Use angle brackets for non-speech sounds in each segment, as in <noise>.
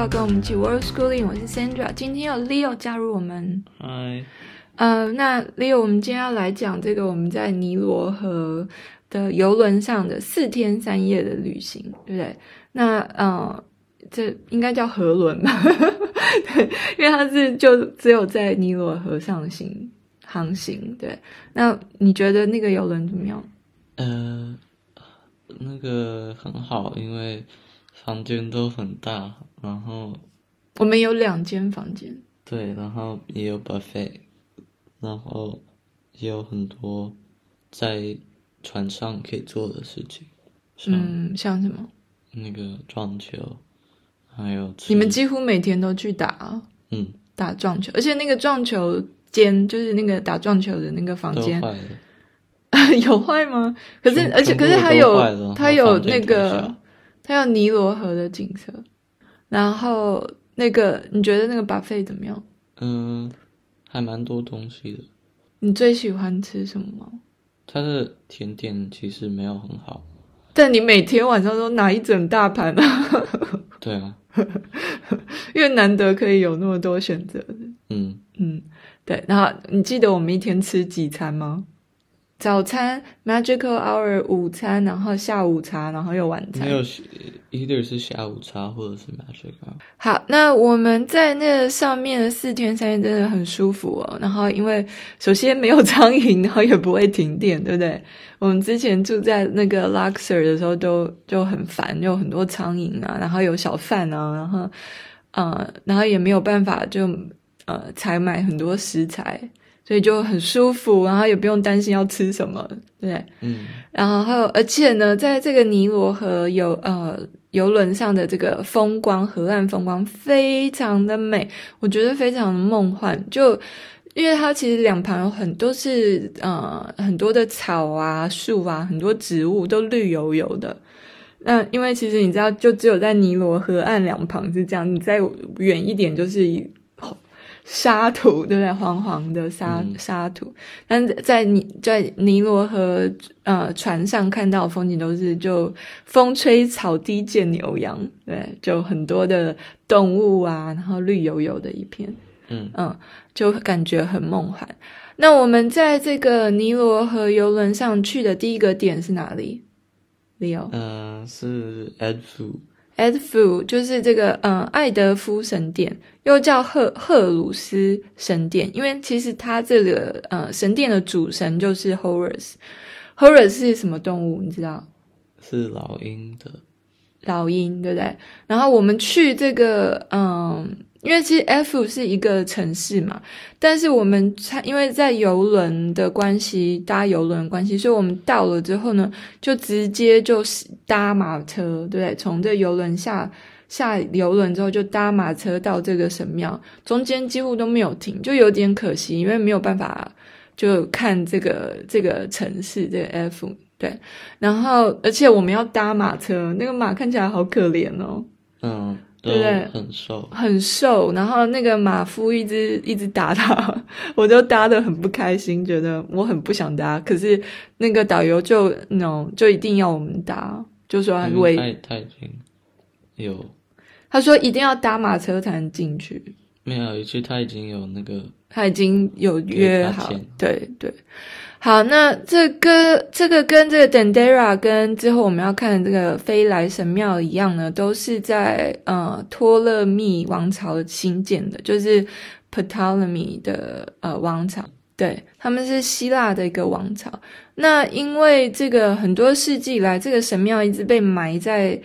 到跟我们一起 World Schooling，我是 Sandra，今天有 Leo 加入我们。嗨，呃，那 Leo，我们今天要来讲这个我们在尼罗河的游轮上的四天三夜的旅行，对不对？那呃，这应该叫河轮吧？<laughs> 对，因为它是就只有在尼罗河上行航行。对，那你觉得那个游轮怎么样？呃，那个很好，因为。房间都很大，然后我们有两间房间，对，然后也有 buffet，然后也有很多在船上可以做的事情，嗯，像什么？那个撞球，还有你们几乎每天都去打，嗯，打撞球，而且那个撞球间就是那个打撞球的那个房间，坏 <laughs> 有坏吗？可是而且可是它有它有那个。它有尼罗河的景色，然后那个你觉得那个 buffet 怎么样？嗯，还蛮多东西的。你最喜欢吃什么吗？它的甜点其实没有很好，但你每天晚上都拿一整大盘啊。对啊，<laughs> 因为难得可以有那么多选择。嗯嗯，对。然后你记得我们一天吃几餐吗？早餐 magical hour，午餐，然后下午茶，然后又晚餐。没有，either 是下午茶或者是 magical。好，那我们在那上面四天三夜真的很舒服哦。然后因为首先没有苍蝇，然后也不会停电，对不对？我们之前住在那个 Luxor 的时候都就很烦，有很多苍蝇啊，然后有小贩啊，然后呃，然后也没有办法就呃采买很多食材。所以就很舒服，然后也不用担心要吃什么，对，嗯，然后还有，而且呢，在这个尼罗河游呃游轮上的这个风光，河岸风光非常的美，我觉得非常的梦幻。就因为它其实两旁有很多是呃很多的草啊、树啊，很多植物都绿油油的。那因为其实你知道，就只有在尼罗河岸两旁是这样，你再远一点就是。沙土对不对？黄黄的沙、嗯、沙土，但在尼在尼罗河呃船上看到的风景都是就风吹草低见牛羊，对，就很多的动物啊，然后绿油油的一片，嗯嗯，就感觉很梦幻。那我们在这个尼罗河游轮上去的第一个点是哪里？Leo？嗯、呃，是 Edfu。Edfu 就是这个，嗯，爱德夫神殿，又叫赫赫鲁斯神殿，因为其实它这个，呃，神殿的主神就是 Horus。Horus 是什么动物？你知道？是老鹰的。老鹰，对不对？然后我们去这个，嗯。因为其实 F 是一个城市嘛，但是我们因为在游轮的关系，搭游轮的关系，所以我们到了之后呢，就直接就是搭马车，对不对？从这游轮下下游轮之后，就搭马车到这个神庙，中间几乎都没有停，就有点可惜，因为没有办法就看这个这个城市这个 F，对。然后而且我们要搭马车，那个马看起来好可怜哦，嗯。对不对？很瘦，很瘦。然后那个马夫一直一直打他，<laughs> 我就搭的很不开心，觉得我很不想搭。可是那个导游就那种、no, 就一定要我们搭，就说很危。太太近，有。他说一定要搭马车才能进去。没有，一次他已经有那个，他已经有约好。对对。好，那这个这个跟这个 Dendera 跟之后我们要看的这个飞来神庙一样呢，都是在呃托勒密王朝兴建的，就是 Ptolemy 的呃王朝，对，他们是希腊的一个王朝。那因为这个很多世纪以来，这个神庙一直被埋在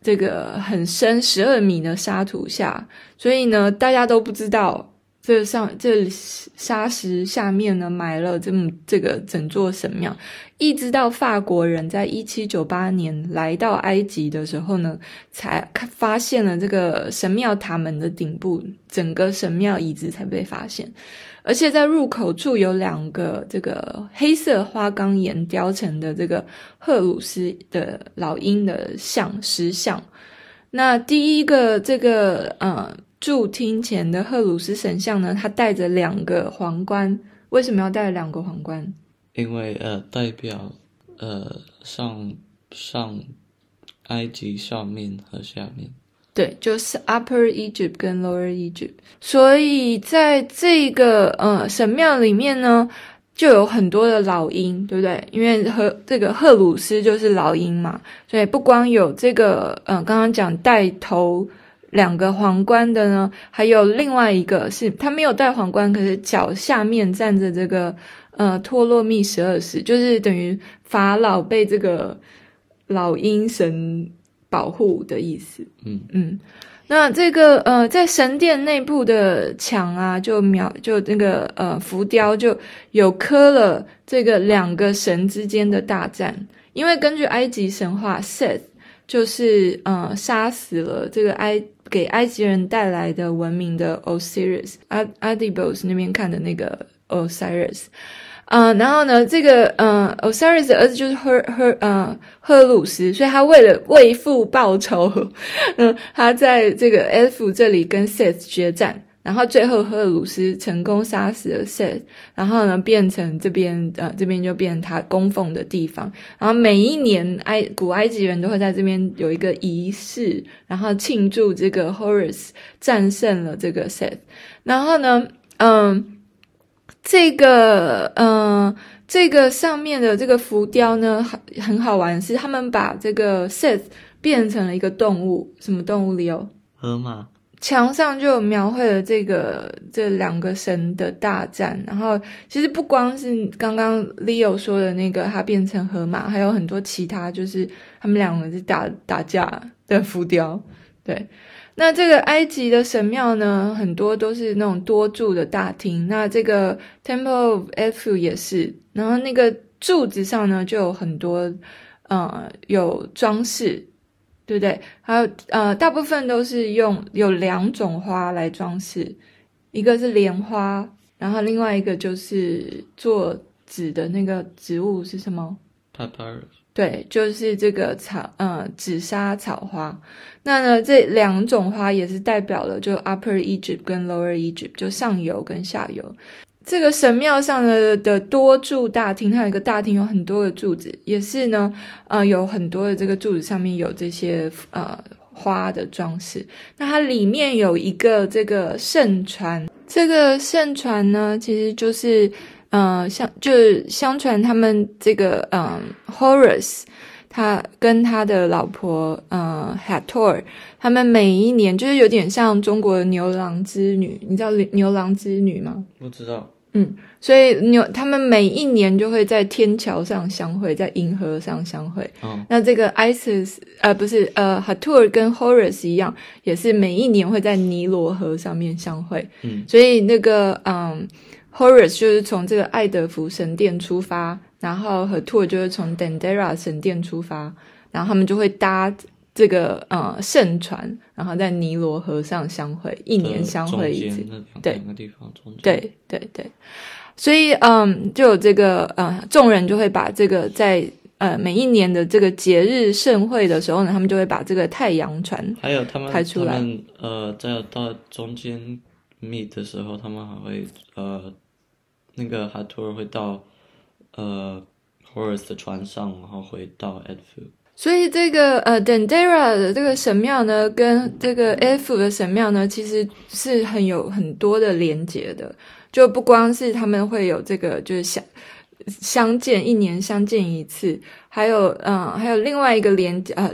这个很深十二米的沙土下，所以呢，大家都不知道。这上这沙石下面呢，埋了这么这个整座神庙，一直到法国人在一七九八年来到埃及的时候呢，才发现了这个神庙塔门的顶部，整个神庙遗址才被发现，而且在入口处有两个这个黑色花岗岩雕成的这个赫鲁斯的老鹰的像石像，那第一个这个呃。驻厅前的赫鲁斯神像呢，他戴着两个皇冠。为什么要戴两个皇冠？因为呃，代表呃上上埃及上面和下面。对，就是 Upper Egypt 跟 Lower Egypt。所以在这个呃神庙里面呢，就有很多的老鹰，对不对？因为和这个荷鲁斯就是老鹰嘛，所以不光有这个呃刚刚讲带头两个皇冠的呢，还有另外一个是他没有戴皇冠，可是脚下面站着这个呃托洛密十二世，就是等于法老被这个老鹰神保护的意思。嗯嗯，那这个呃在神殿内部的墙啊，就描就那个呃浮雕就有刻了这个两个神之间的大战，因为根据埃及神话，Seth 就是呃杀死了这个埃。给埃及人带来的文明的 Osiris，阿阿底波斯那边看的那个 Osiris，呃，然后呢，这个呃 Osiris 的儿子就是赫赫呃赫鲁斯，所以他为了为父报仇，<laughs> 嗯、他在这个 F 这里跟 Seth 决战。然后最后赫鲁斯成功杀死了 Seth，然后呢，变成这边呃这边就变成他供奉的地方。然后每一年埃古埃及人都会在这边有一个仪式，然后庆祝这个 Horus 战胜了这个 Seth。然后呢，嗯，这个嗯这个上面的这个浮雕呢，很很好玩，是他们把这个 Seth 变成了一个动物，什么动物里有？河马。墙上就描绘了这个这两个神的大战，然后其实不光是刚刚 Leo 说的那个，他变成河马，还有很多其他，就是他们两个是打打架的浮雕。对，那这个埃及的神庙呢，很多都是那种多柱的大厅，那这个 Temple of Edfu 也是，然后那个柱子上呢，就有很多呃有装饰。对不对？还有呃，大部分都是用有两种花来装饰，一个是莲花，然后另外一个就是做纸的那个植物是什么？Papyrus。对，就是这个草，呃，紫砂草花。那呢，这两种花也是代表了就 Upper Egypt 跟 Lower Egypt，就上游跟下游。这个神庙上的的多柱大厅，它有一个大厅，有很多的柱子，也是呢，呃，有很多的这个柱子上面有这些呃花的装饰。那它里面有一个这个圣船，这个圣船呢，其实就是呃，相就是相传他们这个嗯、呃、，Horace 他跟他的老婆呃 Hathor，他们每一年就是有点像中国的牛郎织女，你知道牛郎织女吗？不知道。嗯，所以牛他们每一年就会在天桥上相会，在银河上相会。哦，那这个 Isis 呃不是呃 Hathor 跟 Horus 一样，也是每一年会在尼罗河上面相会。嗯，所以那个嗯 Horus 就是从这个爱德福神殿出发，然后 Hathor 就是从 Dendera 神殿出发，然后他们就会搭。这个呃圣船，然后在尼罗河上相会，一年相会一次。对，两个地方中间。对对对，所以嗯，就有这个呃，众人就会把这个在呃每一年的这个节日盛会的时候呢，他们就会把这个太阳船还有他们拍出来。他们呃，在到中间 meet 的时候，他们还会呃那个哈托尔会到呃 Horus 的船上，然后回到 Edfu。所以这个呃，Dendera 的这个神庙呢，跟这个 F 的神庙呢，其实是很有很多的连接的。就不光是他们会有这个，就是相相见一年相见一次，还有嗯、还有另外一个连接呃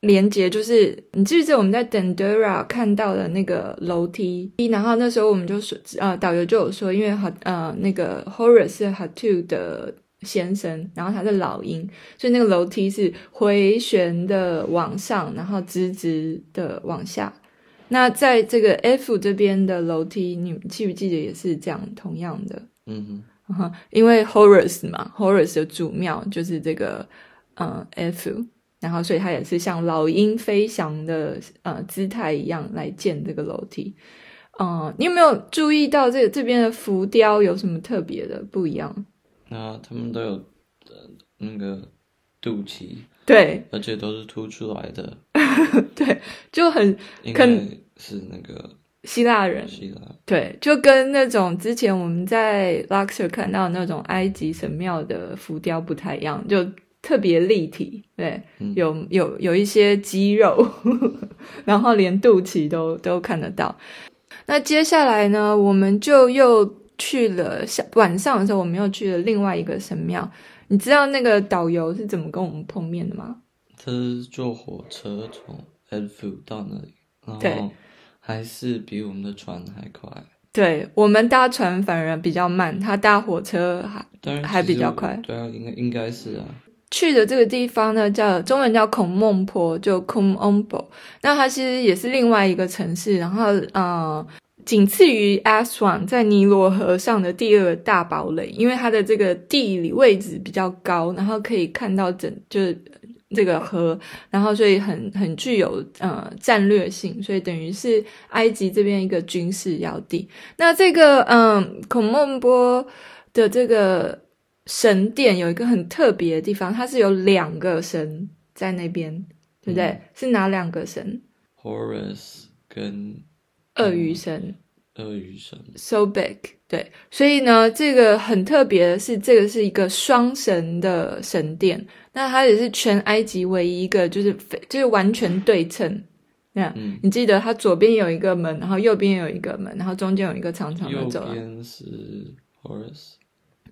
连接，就是你记不记得我们在 Dendera 看到的那个楼梯？然后那时候我们就说，呃，导游就有说，因为哈呃那个 Horus 是 Hatu 的。先生，然后他是老鹰，所以那个楼梯是回旋的往上，然后直直的往下。那在这个 F 这边的楼梯，你记不记得也是这样，同样的？嗯哼，因为 Horace 嘛，Horace 的主庙就是这个呃 F，然后所以它也是像老鹰飞翔的呃姿态一样来建这个楼梯。嗯、呃，你有没有注意到这个这边的浮雕有什么特别的不一样？那他们都有的那个肚脐，对，而且都是凸出来的，<laughs> 对，就很应该是那个希腊人，希腊，对，就跟那种之前我们在 Luxor 看到那种埃及神庙的浮雕不太一样，就特别立体，对，嗯、有有有一些肌肉。<laughs> 然后连肚脐都都看得到。那接下来呢，我们就又去了下晚上的时候，我们又去了另外一个神庙。你知道那个导游是怎么跟我们碰面的吗？他是坐火车从 Edfu 到那里，然后还是比我们的船还快。对，我们搭船反而比较慢，他搭火车还还比较快。对啊，应该应该是啊。去的这个地方呢，叫中文叫孔孟坡，就 Kum Ombo。那它其实也是另外一个城市，然后呃，仅次于 Aswan，在尼罗河上的第二大堡垒，因为它的这个地理位置比较高，然后可以看到整就是这个河，然后所以很很具有呃战略性，所以等于是埃及这边一个军事要地。那这个嗯，孔孟坡的这个。神殿有一个很特别的地方，它是有两个神在那边，对不对？嗯、是哪两个神？Horus 跟鳄鱼神。鳄鱼神。So big，对，所以呢，这个很特别的是，这个是一个双神的神殿。那它也是全埃及唯一一个，就是非就是完全对称。那、嗯、你记得它左边有一个门，然后右边有一个门，然后中间有一个长长的走廊。右边是 Horus。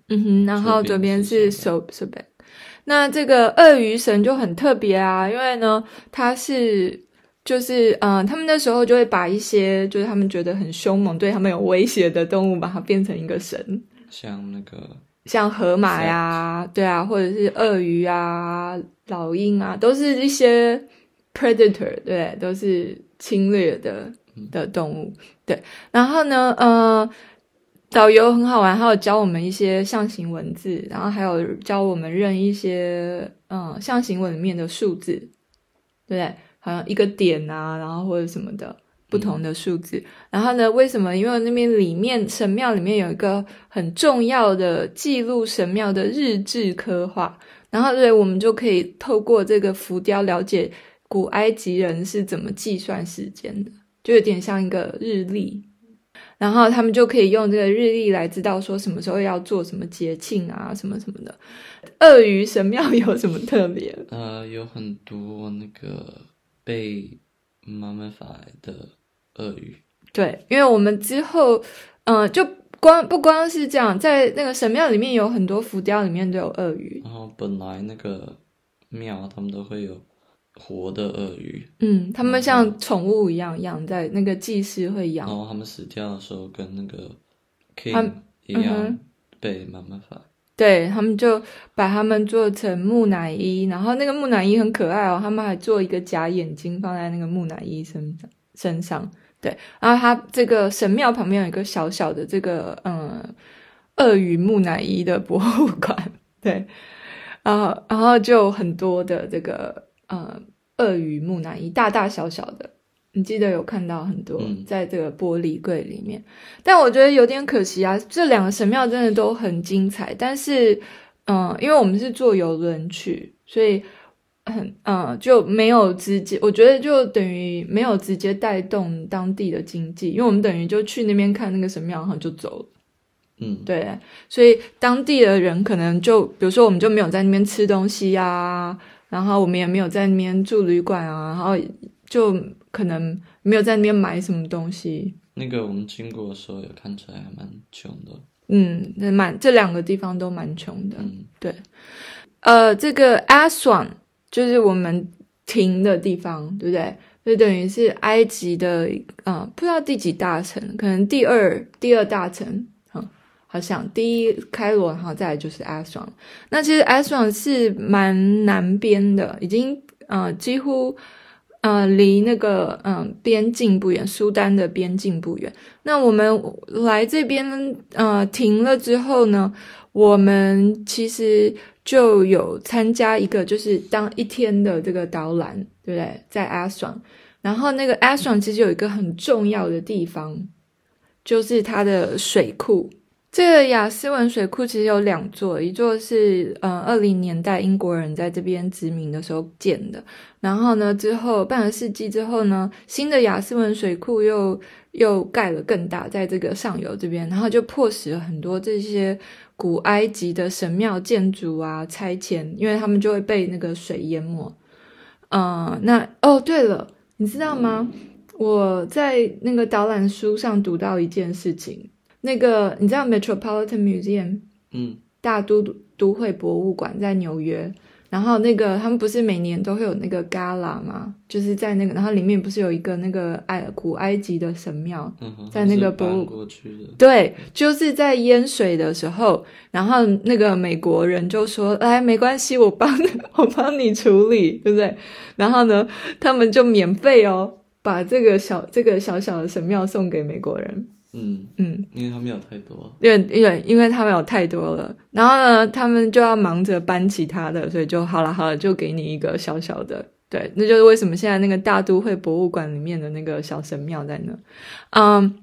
嗯哼，然后左边是 Sobek，那这个鳄鱼神就很特别啊，因为呢，它是就是嗯、呃，他们那时候就会把一些就是他们觉得很凶猛、对他们有威胁的动物，把它变成一个神，像那个像河马呀，对啊，或者是鳄鱼啊、老鹰啊，都是一些 predator，对，都是侵略的的动物，对，然后呢，呃。导游很好玩，还有教我们一些象形文字，然后还有教我们认一些嗯象形文里面的数字，对不对？好像一个点啊，然后或者什么的不同的数字。然后呢，为什么？因为那边里面神庙里面有一个很重要的记录神庙的日志刻画，然后对，我们就可以透过这个浮雕了解古埃及人是怎么计算时间的，就有点像一个日历。然后他们就可以用这个日历来知道说什么时候要做什么节庆啊，什么什么的。鳄鱼神庙有什么特别？<laughs> 呃，有很多那个被 mummified 的鳄鱼。对，因为我们之后，嗯、呃，就光不光是这样，在那个神庙里面有很多浮雕里面都有鳄鱼。然后本来那个庙他们都会有。活的鳄鱼，嗯，他们像宠物一样养在那个祭司会养，然后他们死掉的时候跟那个 king 一样被慢慢发，对，他们就把他们做成木乃伊，然后那个木乃伊很可爱哦，他们还做一个假眼睛放在那个木乃伊身上身上，对，然后他这个神庙旁边有一个小小的这个嗯鳄鱼木乃伊的博物馆，对，然后然后就很多的这个。呃，鳄鱼木乃伊大大小小的，你记得有看到很多在这个玻璃柜里面，嗯、但我觉得有点可惜啊。这两个神庙真的都很精彩，但是，嗯、呃，因为我们是坐游轮去，所以很，嗯、呃，就没有直接，我觉得就等于没有直接带动当地的经济，因为我们等于就去那边看那个神庙，然后就走了。嗯，对，所以当地的人可能就，比如说我们就没有在那边吃东西呀、啊。然后我们也没有在那边住旅馆啊，然后就可能没有在那边买什么东西。那个我们经过的时候也看出来还蛮穷的。嗯，那蛮这两个地方都蛮穷的。嗯，对。呃，这个 Aswan 就是我们停的地方，对不对？就等于是埃及的，啊、呃，不知道第几大城，可能第二第二大城。好像第一开罗，然后再来就是 Aswan。那其实 Aswan 是蛮南边的，已经呃几乎呃离那个嗯、边境不远，苏丹的边境不远。那我们来这边呃停了之后呢，我们其实就有参加一个就是当一天的这个导览，对不对？在 Aswan，然后那个 Aswan 其实有一个很重要的地方，就是它的水库。这个亚斯文水库其实有两座，一座是呃二零年代英国人在这边殖民的时候建的，然后呢之后半个世纪之后呢，新的亚斯文水库又又盖了更大，在这个上游这边，然后就迫使了很多这些古埃及的神庙建筑啊拆迁，因为他们就会被那个水淹没。嗯、那哦对了，你知道吗？我在那个导览书上读到一件事情，那个你知道 Metropolitan Museum，嗯，大都都会博物馆在纽约。然后那个他们不是每年都会有那个 gala 吗？就是在那个，然后里面不是有一个那个埃古埃及的神庙，嗯、在那个博物过去的。对，就是在淹水的时候，然后那个美国人就说：“来，没关系，我帮 <laughs> 我帮你处理，对不对？”然后呢，他们就免费哦，把这个小这个小小的神庙送给美国人。嗯嗯，因为他们有太多，因为因为因为他们有太多了，然后呢，他们就要忙着搬其他的，所以就好了好了，就给你一个小小的，对，那就是为什么现在那个大都会博物馆里面的那个小神庙在那。嗯，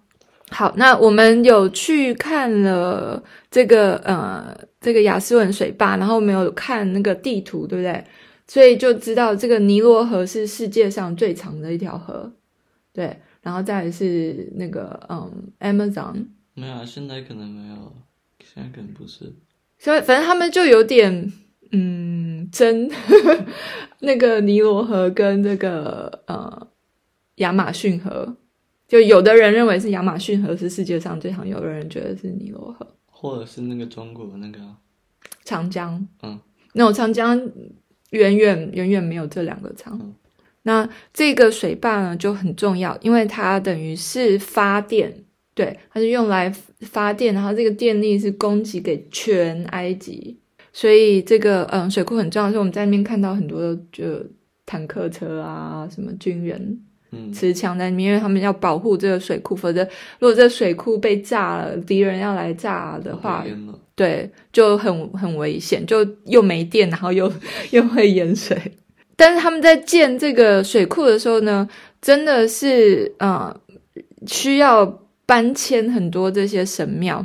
好，那我们有去看了这个呃这个雅斯文水坝，然后没有看那个地图，对不对？所以就知道这个尼罗河是世界上最长的一条河，对。然后再来是那个嗯，Amazon 没有啊，现在可能没有，现在可能不是。所以反正他们就有点嗯争 <laughs> 那个尼罗河跟这个呃亚马逊河，就有的人认为是亚马逊河是世界上最长，有的人觉得是尼罗河，或者是那个中国那个长江。嗯，那种长江远远远远没有这两个长。嗯那这个水坝呢就很重要，因为它等于是发电，对，它是用来发电，然后这个电力是供给给全埃及，所以这个嗯水库很重要。所以我们在那边看到很多的就坦克车啊，什么军人，嗯，持枪在那边，因为他们要保护这个水库，否则如果这个水库被炸了，敌人要来炸的话，对，就很很危险，就又没电，然后又 <laughs> 又会淹水。但是他们在建这个水库的时候呢，真的是呃需要搬迁很多这些神庙。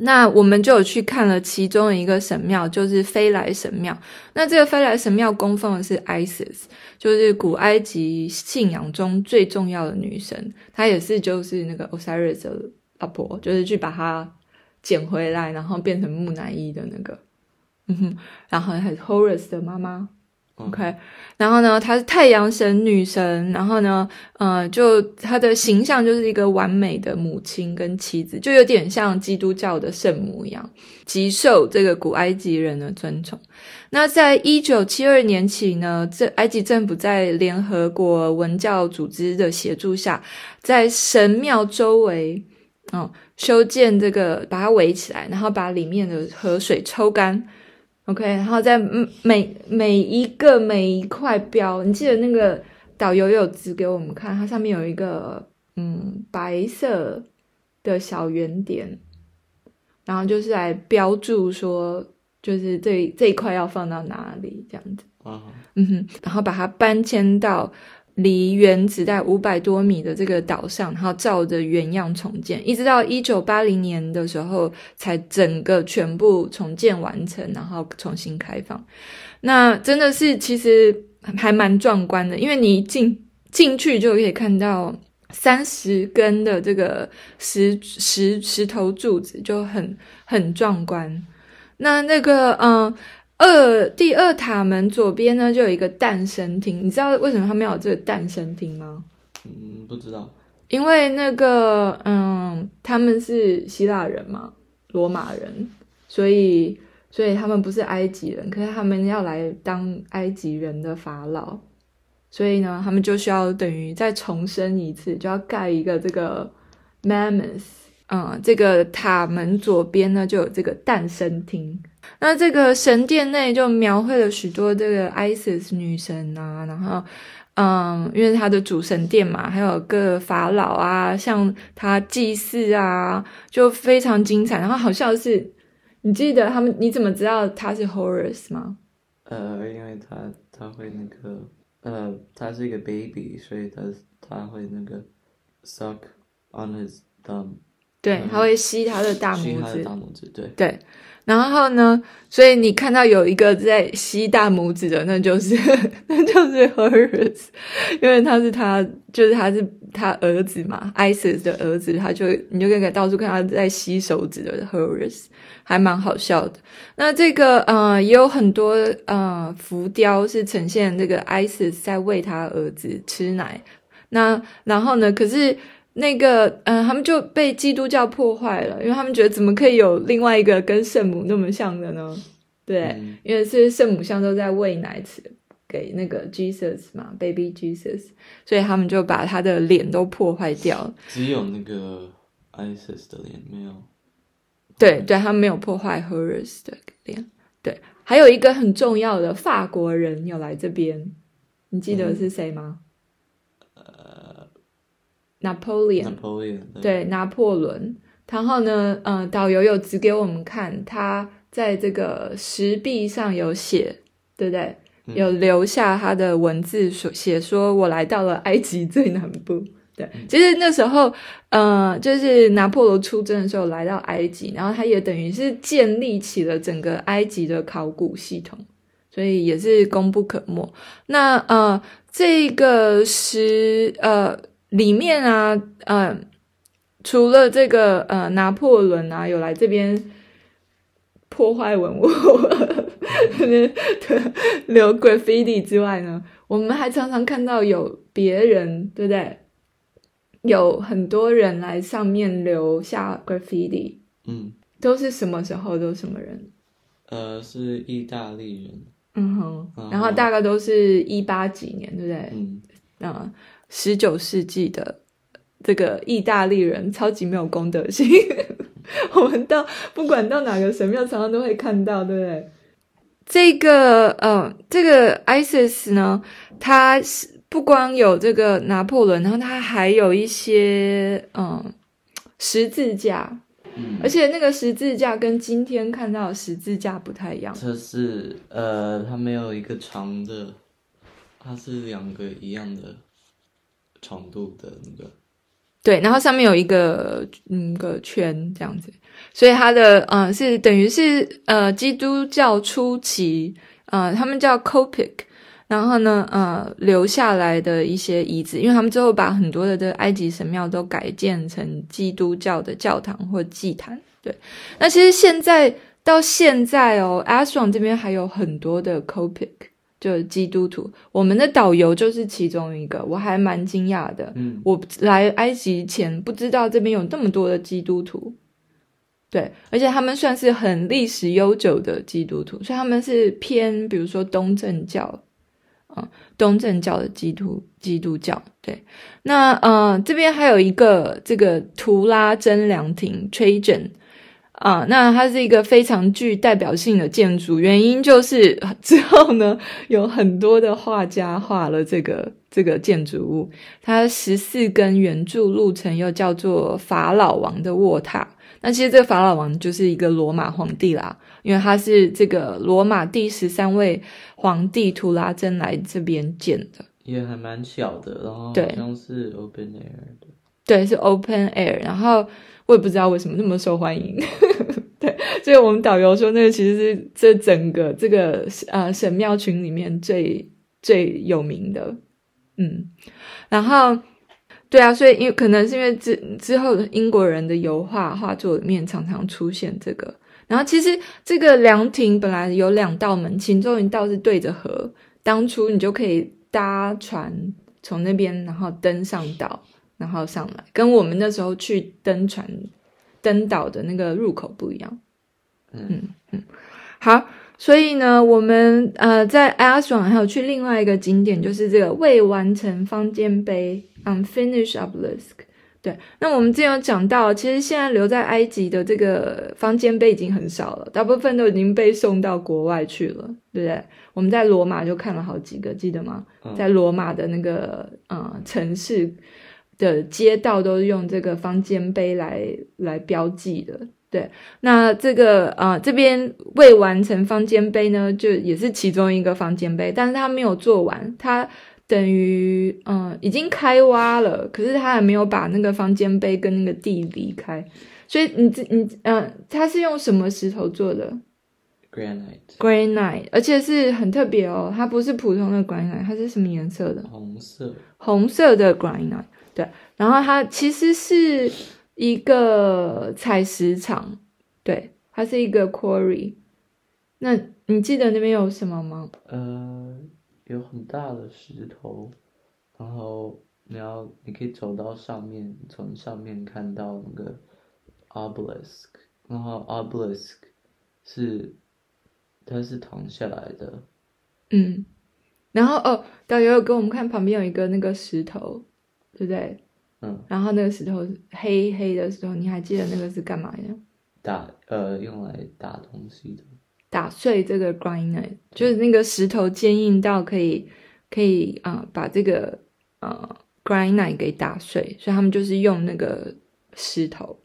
那我们就有去看了其中的一个神庙，就是飞来神庙。那这个飞来神庙供奉的是 Isis，就是古埃及信仰中最重要的女神。她也是就是那个 Osiris 的老婆，就是去把她捡回来，然后变成木乃伊的那个。嗯哼，然后还是 Horus 的妈妈。OK，然后呢，她是太阳神女神，然后呢，呃，就她的形象就是一个完美的母亲跟妻子，就有点像基督教的圣母一样，极受这个古埃及人的尊崇。那在一九七二年起呢，这埃及政府在联合国文教组织的协助下，在神庙周围，哦，修建这个，把它围起来，然后把里面的河水抽干。OK，然后在每每一个每一块标，你记得那个导游有指给我们看，它上面有一个嗯白色的小圆点，然后就是来标注说，就是这这一块要放到哪里这样子。Uh-huh. 嗯哼，然后把它搬迁到。离原址在五百多米的这个岛上，然后照着原样重建，一直到一九八零年的时候才整个全部重建完成，然后重新开放。那真的是其实还蛮壮观的，因为你进进去就可以看到三十根的这个石石石头柱子，就很很壮观。那那个嗯。二第二塔门左边呢，就有一个诞生厅。你知道为什么他们要有这个诞生厅吗？嗯，不知道。因为那个，嗯，他们是希腊人嘛，罗马人，所以，所以他们不是埃及人，可是他们要来当埃及人的法老，所以呢，他们就需要等于再重生一次，就要盖一个这个 Mammoth。嗯，这个塔门左边呢，就有这个诞生厅。那这个神殿内就描绘了许多这个 Isis 女神啊，然后，嗯，因为它的主神殿嘛，还有个法老啊，像他祭祀啊，就非常精彩。然后好像是，你记得他们？你怎么知道他是 Horus 吗？呃，因为他他会那个，呃，他是一个 baby，所以他他会那个 suck on his thumb。对，他会吸他的大拇指，吸他的大拇指，对对。然后呢，所以你看到有一个在吸大拇指的，那就是 <laughs> 那就是 Horus，因为他是他就是他是他儿子嘛，Isis 的儿子，他就你就可以到处看他在吸手指的 Horus，还蛮好笑的。那这个呃也有很多呃浮雕是呈现这个 Isis 在喂他儿子吃奶。那然后呢，可是。那个，嗯、呃，他们就被基督教破坏了，因为他们觉得怎么可以有另外一个跟圣母那么像的呢？对，嗯、因为是圣母像都在喂奶吃给那个 Jesus 嘛，Baby Jesus，所以他们就把他的脸都破坏掉了。只有那个 Isis 的脸没有。对对，他们没有破坏 Horus 的脸。对，还有一个很重要的法国人有来这边，你记得是谁吗？嗯拿破仑，对，拿破仑。然后呢，嗯、呃，导游有指给我们看，他在这个石壁上有写，对不对？嗯、有留下他的文字，说写说我来到了埃及最南部。对，嗯、其实那时候，呃，就是拿破仑出征的时候来到埃及，然后他也等于是建立起了整个埃及的考古系统，所以也是功不可没。那呃，这个石，呃。里面啊，嗯、呃，除了这个呃拿破仑啊有来这边破坏文物，<laughs> 留 graffiti 之外呢，我们还常常看到有别人，对不对？有很多人来上面留下 graffiti，嗯，都是什么时候？都是什么人？呃，是意大利人，嗯哼，然后大概都是一八几年，对不对？嗯，啊。十九世纪的这个意大利人超级没有公德心，<laughs> 我们到不管到哪个神庙，常常都会看到，对不对？这个呃，这个 Isis 呢，它是不光有这个拿破仑，然后它还有一些嗯、呃、十字架，嗯，而且那个十字架跟今天看到的十字架不太一样，这是呃，它没有一个长的，它是两个一样的。长度的那个，对，然后上面有一个嗯个圈这样子，所以它的嗯、呃、是等于是呃基督教初期呃他们叫 Copic，然后呢呃留下来的一些遗址，因为他们最后把很多的这埃及神庙都改建成基督教的教堂或祭坛。对，那其实现在到现在哦，Aswan 这边还有很多的 Copic。就是基督徒，我们的导游就是其中一个，我还蛮惊讶的。嗯，我来埃及前不知道这边有那么多的基督徒，对，而且他们算是很历史悠久的基督徒，所以他们是偏，比如说东正教，啊、嗯，东正教的基督基督教。对，那呃，这边还有一个这个图拉真凉亭 Trajan 啊，那它是一个非常具代表性的建筑，原因就是 <laughs> 之后呢，有很多的画家画了这个这个建筑物。它十四根圆柱路程又叫做法老王的卧塔。那其实这个法老王就是一个罗马皇帝啦，因为他是这个罗马第十三位皇帝图拉真来这边建的，也还蛮小的，然后好像是 open air 的，对，是 open air，然后。我也不知道为什么那么受欢迎，<laughs> 对，所以我们导游说那个其实是这整个这个呃神庙群里面最最有名的，嗯，然后对啊，所以因为可能是因为之之后英国人的油画画作里面常常出现这个，然后其实这个凉亭本来有两道门，其中一道是对着河，当初你就可以搭船从那边然后登上岛。然后上来，跟我们那时候去登船、登岛的那个入口不一样。嗯嗯，好，所以呢，我们呃在 Aswan 还有去另外一个景点，就是这个未完成方尖碑 （Unfinished Obelisk）。对，那我们之前有讲到，其实现在留在埃及的这个方尖碑已经很少了，大部分都已经被送到国外去了，对不对？我们在罗马就看了好几个，记得吗？嗯、在罗马的那个呃城市。的街道都是用这个方尖碑来来标记的，对。那这个啊、呃，这边未完成方尖碑呢，就也是其中一个方尖碑，但是它没有做完，它等于嗯已经开挖了，可是它还没有把那个方尖碑跟那个地离开，所以你你嗯，它是用什么石头做的？Granite，Granite，而且是很特别哦，它不是普通的 Granite，它是什么颜色的？红色，红色的 Granite，对，然后它其实是一个采石场，对，它是一个 quarry。那你记得那边有什么吗？呃，有很大的石头，然后你要你可以走到上面，从上面看到那个 obelisk，然后 obelisk 是它是躺下来的，嗯，然后哦，导游有给我们看旁边有一个那个石头，对不对？嗯，然后那个石头黑黑的石头，你还记得那个是干嘛的？打呃，用来打东西的。打碎这个 granite，就是那个石头坚硬到可以可以啊、呃，把这个呃 granite 给打碎，所以他们就是用那个石头。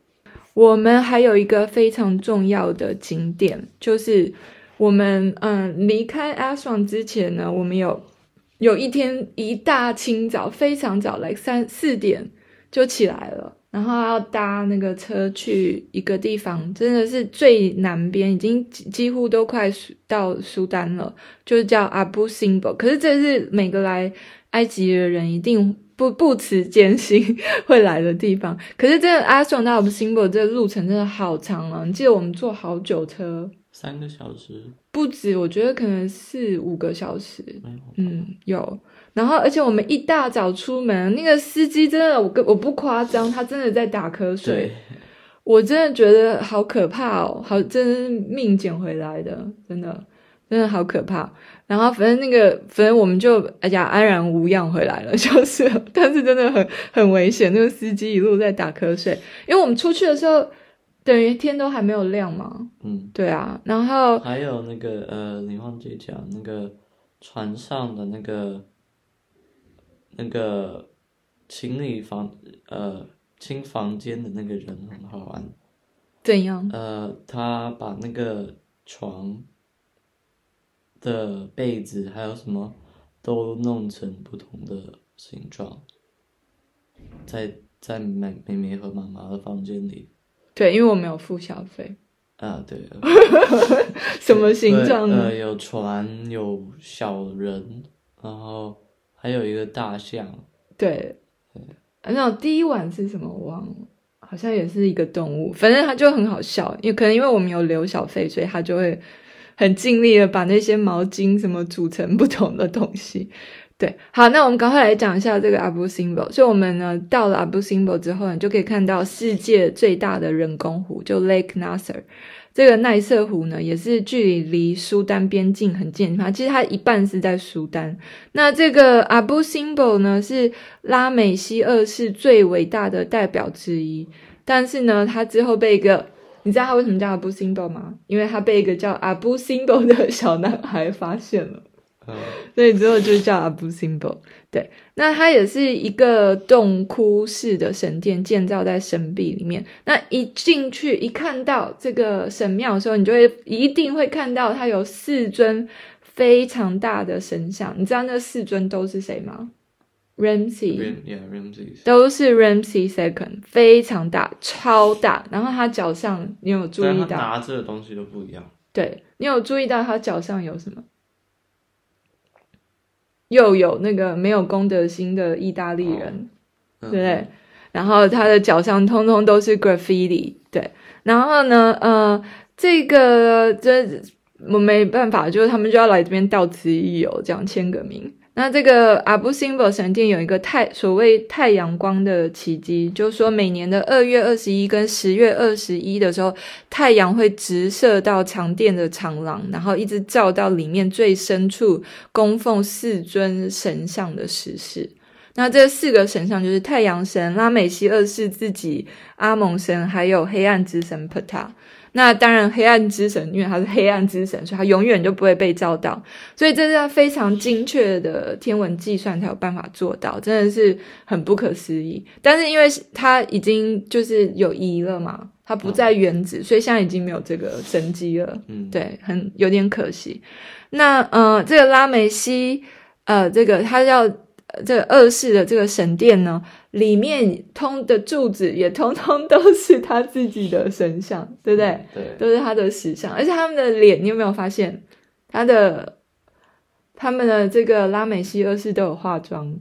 我们还有一个非常重要的景点，就是我们嗯离开 Aswan 之前呢，我们有有一天一大清早非常早来三四点就起来了。然后要搭那个车去一个地方，真的是最南边，已经几乎都快到苏丹了，就是叫 Abu Simbel。可是这是每个来埃及的人一定不不辞艰辛会来的地方。可是这个阿双到 Abu Simbel 这个路程真的好长啊！你记得我们坐好久车，三个小时不止，我觉得可能四五个小时。嗯，有。然后，而且我们一大早出门，那个司机真的，我跟我不夸张，他真的在打瞌睡。对我真的觉得好可怕哦，好，真是命捡回来的，真的，真的好可怕。然后，反正那个，反正我们就哎呀安然无恙回来了，就是，但是真的很很危险，那个司机一路在打瞌睡，因为我们出去的时候，等于天都还没有亮嘛。嗯，对啊。然后还有那个呃，你忘记讲那个船上的那个。那个清理房呃清房间的那个人很好玩，怎样？呃，他把那个床的被子还有什么都弄成不同的形状，在在美美美和妈妈的房间里。对，因为我没有付小费。啊，对。<laughs> 什么形状呢？呃，有船，有小人，然后。还有一个大象，对，那第一晚是什么我忘了，好像也是一个动物，反正它就很好笑，因为可能因为我们有留小费，所以它就会很尽力的把那些毛巾什么组成不同的东西。对，好，那我们赶快来讲一下这个 Abu Simbel。所以我们呢到了 Abu Simbel 之后呢，就可以看到世界最大的人工湖，就 Lake Nasser。这个奈瑟湖呢，也是距离离苏丹边境很近它。其实它一半是在苏丹。那这个 Abu Simbel 呢，是拉美西二世最伟大的代表之一。但是呢，他之后被一个，你知道他为什么叫 Abu Simbel 吗？因为他被一个叫 Abu Simbel 的小男孩发现了。所以之后就叫 Abu Simbel。对，那它也是一个洞窟式的神殿，建造在神壁里面。那一进去一看到这个神庙的时候，你就会一定会看到它有四尊非常大的神像。你知道那四尊都是谁吗？Ramsey，都是 Ramsey Second，非常大，超大。然后他脚上，你有注意到？拿着的东西都不一样。对，你有注意到他脚上有什么？又有那个没有公德心的意大利人，哦、对不对？然后他的脚上通通都是 graffiti，对。然后呢，呃，这个这我没办法，就是他们就要来这边到此一游，这样签个名。那这个阿布辛伯神殿有一个太所谓太阳光的奇迹，就是说每年的二月二十一跟十月二十一的时候，太阳会直射到长殿的长廊，然后一直照到里面最深处供奉四尊神像的石室。那这四个神像就是太阳神拉美西二世自己、阿蒙神，还有黑暗之神 Ptah。那当然，黑暗之神，因为他是黑暗之神，所以他永远就不会被照到。所以这是他非常精确的天文计算才有办法做到，真的是很不可思议。但是因为他已经就是有移了嘛，他不在原子，所以现在已经没有这个神迹了。嗯，对，很有点可惜。那呃，这个拉梅西，呃，这个他叫这个二世的这个神殿呢，里面通的柱子也通通都是他自己的神像，对不对？对，都是他的石像，而且他们的脸，你有没有发现他的他们的这个拉美西二世都有化妆？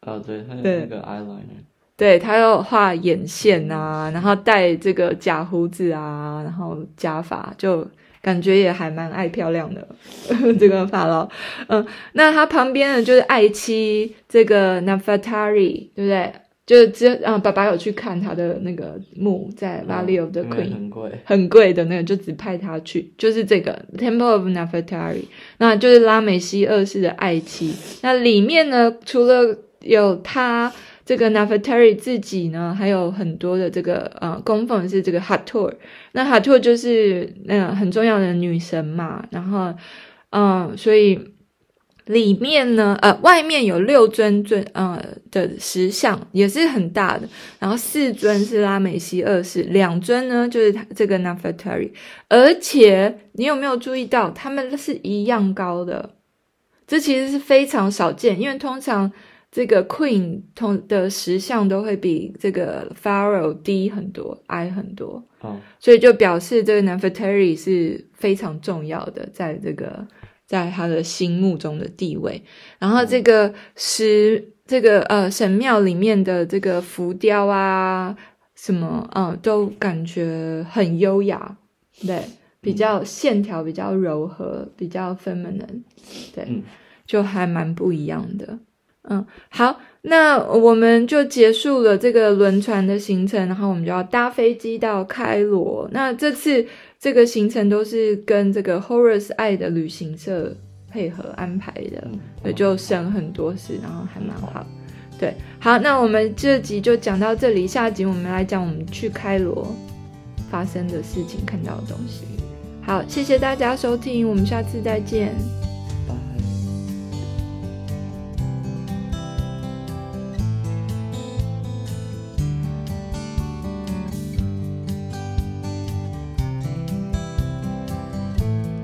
啊，对，他有那个 eyeliner，对，他有画眼线啊，然后戴这个假胡子啊，然后假发就。感觉也还蛮爱漂亮的，<laughs> 这个法老，嗯，那他旁边的就是爱妻这个 Nefertari，对不对？就只啊，爸爸有去看他的那个墓，在 Valley of the Queen，很贵，很贵的那个，就只派他去，就是这个 Temple of Nefertari，那就是拉美西二世的爱妻。那里面呢，除了有他。这个 Nefertari 自己呢，还有很多的这个呃供奉是这个 Hathor，那 Hathor 就是那、呃、很重要的女神嘛，然后嗯、所以里面呢，呃，外面有六尊尊呃的石像，也是很大的，然后四尊是拉美西二世，两尊呢就是他这个 Nefertari，而且你有没有注意到，他们是一样高的？这其实是非常少见，因为通常。这个 Queen 同的石像都会比这个 Pharaoh 低很多，矮很多，哦，所以就表示这个 Nefertari 是非常重要的，在这个在他的心目中的地位。然后这个石，嗯、这个呃神庙里面的这个浮雕啊，什么嗯，都感觉很优雅，对，比较线条比较柔和，比较 feminine，对，嗯、就还蛮不一样的。嗯，好，那我们就结束了这个轮船的行程，然后我们就要搭飞机到开罗。那这次这个行程都是跟这个 Horace 爱的旅行社配合安排的，也、嗯、就省很多事，然后还蛮好。对，好，那我们这集就讲到这里，下集我们来讲我们去开罗发生的事情，看到的东西。好，谢谢大家收听，我们下次再见。